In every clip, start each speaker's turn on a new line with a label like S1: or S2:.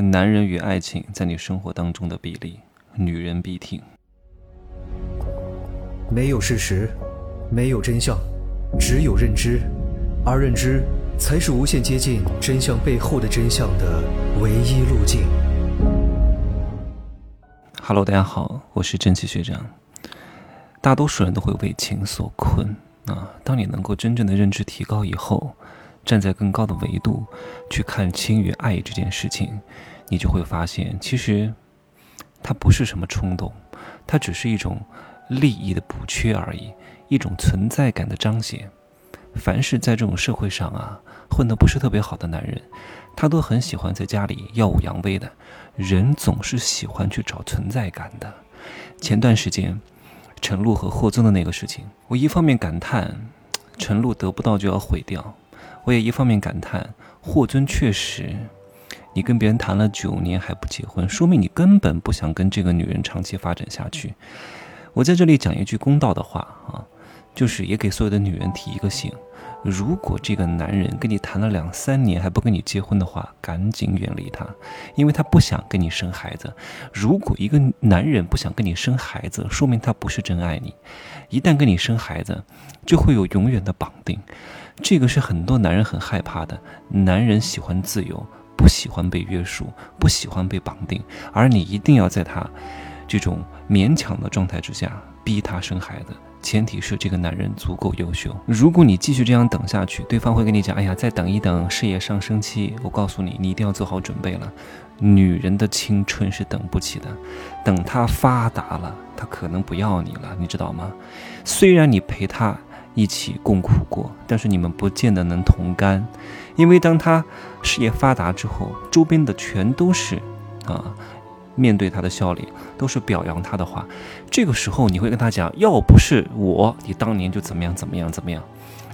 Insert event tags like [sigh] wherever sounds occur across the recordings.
S1: 男人与爱情在你生活当中的比例，女人必听。
S2: 没有事实，没有真相，只有认知，而认知才是无限接近真相背后的真相的唯一路径。
S1: Hello，大家好，我是正气学长。大多数人都会为情所困啊！当你能够真正的认知提高以后，站在更高的维度去看情与爱这件事情，你就会发现，其实它不是什么冲动，它只是一种利益的补缺而已，一种存在感的彰显。凡是在这种社会上啊混得不是特别好的男人，他都很喜欢在家里耀武扬威的。人总是喜欢去找存在感的。前段时间，陈露和霍尊的那个事情，我一方面感叹陈露得不到就要毁掉。我也一方面感叹，霍尊确实，你跟别人谈了九年还不结婚，说明你根本不想跟这个女人长期发展下去。我在这里讲一句公道的话啊，就是也给所有的女人提一个醒：如果这个男人跟你谈了两三年还不跟你结婚的话，赶紧远离他，因为他不想跟你生孩子。如果一个男人不想跟你生孩子，说明他不是真爱你。一旦跟你生孩子，就会有永远的绑定。这个是很多男人很害怕的。男人喜欢自由，不喜欢被约束，不喜欢被绑定。而你一定要在他这种勉强的状态之下逼他生孩子，前提是这个男人足够优秀。如果你继续这样等下去，对方会跟你讲：“哎呀，再等一等，事业上升期。”我告诉你，你一定要做好准备了。女人的青春是等不起的，等她发达了，她可能不要你了，你知道吗？虽然你陪她。一起共苦过，但是你们不见得能同甘，因为当他事业发达之后，周边的全都是啊，面对他的笑脸，都是表扬他的话，这个时候你会跟他讲，要不是我，你当年就怎么样怎么样怎么样。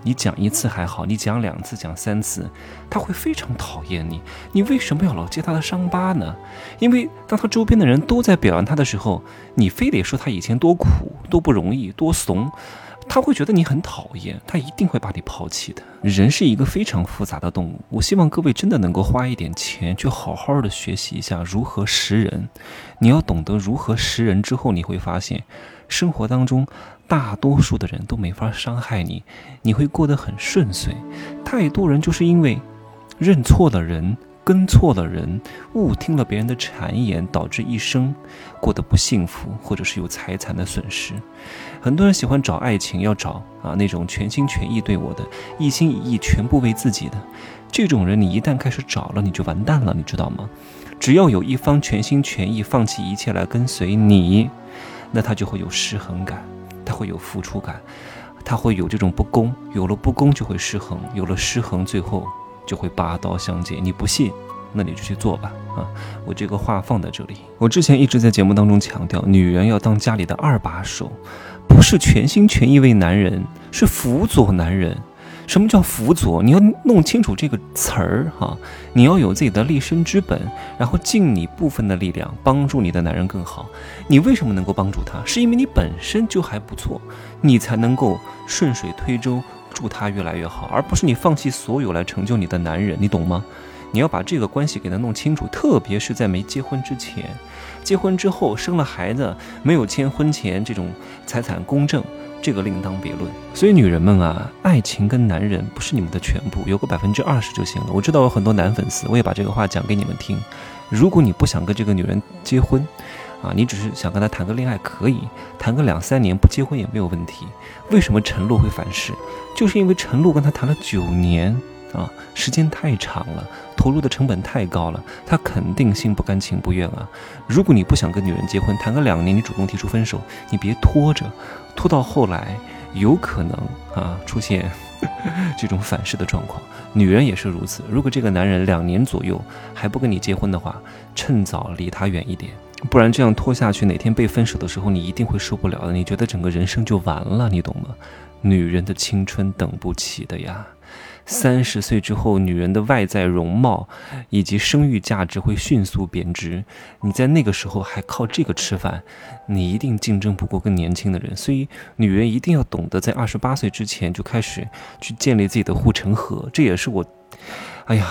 S1: 你讲一次还好，你讲两次、讲三次，他会非常讨厌你。你为什么要老揭他的伤疤呢？因为当他周边的人都在表扬他的时候，你非得说他以前多苦、多不容易、多怂。他会觉得你很讨厌，他一定会把你抛弃的。人是一个非常复杂的动物，我希望各位真的能够花一点钱去好好的学习一下如何识人。你要懂得如何识人之后，你会发现，生活当中大多数的人都没法伤害你，你会过得很顺遂。太多人就是因为认错了人。跟错了人，误听了别人的谗言，导致一生过得不幸福，或者是有财产的损失。很多人喜欢找爱情，要找啊那种全心全意对我的，一心一意全部为自己的。这种人，你一旦开始找了，你就完蛋了，你知道吗？只要有一方全心全意放弃一切来跟随你，那他就会有失衡感，他会有付出感，他会有这种不公。有了不公，就会失衡，有了失衡，最后。就会拔刀相见。你不信，那你就去做吧。啊，我这个话放在这里。我之前一直在节目当中强调，女人要当家里的二把手，不是全心全意为男人，是辅佐男人。什么叫辅佐？你要弄清楚这个词儿哈。你要有自己的立身之本，然后尽你部分的力量帮助你的男人更好。你为什么能够帮助他？是因为你本身就还不错，你才能够顺水推舟。祝他越来越好，而不是你放弃所有来成就你的男人，你懂吗？你要把这个关系给他弄清楚，特别是在没结婚之前，结婚之后生了孩子，没有签婚前这种财产公证，这个另当别论。所以女人们啊，爱情跟男人不是你们的全部，有个百分之二十就行了。我知道有很多男粉丝，我也把这个话讲给你们听。如果你不想跟这个女人结婚，啊，你只是想跟他谈个恋爱，可以谈个两三年不结婚也没有问题。为什么陈露会反噬？就是因为陈露跟他谈了九年啊，时间太长了，投入的成本太高了，他肯定心不甘情不愿啊。如果你不想跟女人结婚，谈个两年，你主动提出分手，你别拖着，拖到后来有可能啊出现 [laughs] 这种反噬的状况。女人也是如此，如果这个男人两年左右还不跟你结婚的话，趁早离他远一点。不然这样拖下去，哪天被分手的时候，你一定会受不了的。你觉得整个人生就完了，你懂吗？女人的青春等不起的呀。三十岁之后，女人的外在容貌以及生育价值会迅速贬值。你在那个时候还靠这个吃饭，你一定竞争不过更年轻的人。所以，女人一定要懂得在二十八岁之前就开始去建立自己的护城河。这也是我，哎呀。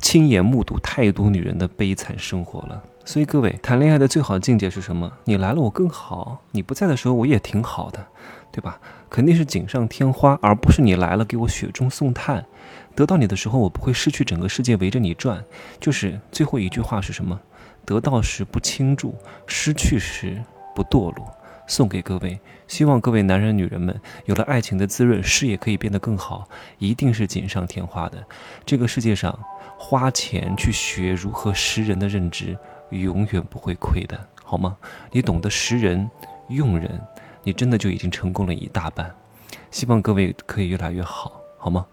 S1: 亲眼目睹太多女人的悲惨生活了。所以各位，谈恋爱的最好境界是什么？你来了我更好，你不在的时候我也挺好的，对吧？肯定是锦上添花，而不是你来了给我雪中送炭。得到你的时候，我不会失去整个世界围着你转。就是最后一句话是什么？得到时不倾注，失去时不堕落。送给各位，希望各位男人女人们有了爱情的滋润，事业可以变得更好，一定是锦上添花的。这个世界上，花钱去学如何识人的认知，永远不会亏的，好吗？你懂得识人、用人，你真的就已经成功了一大半。希望各位可以越来越好，好吗？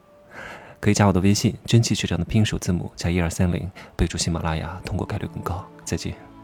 S1: 可以加我的微信，真气学长的拼音首字母加一二三零，备注喜马拉雅，通过概率更高。再见。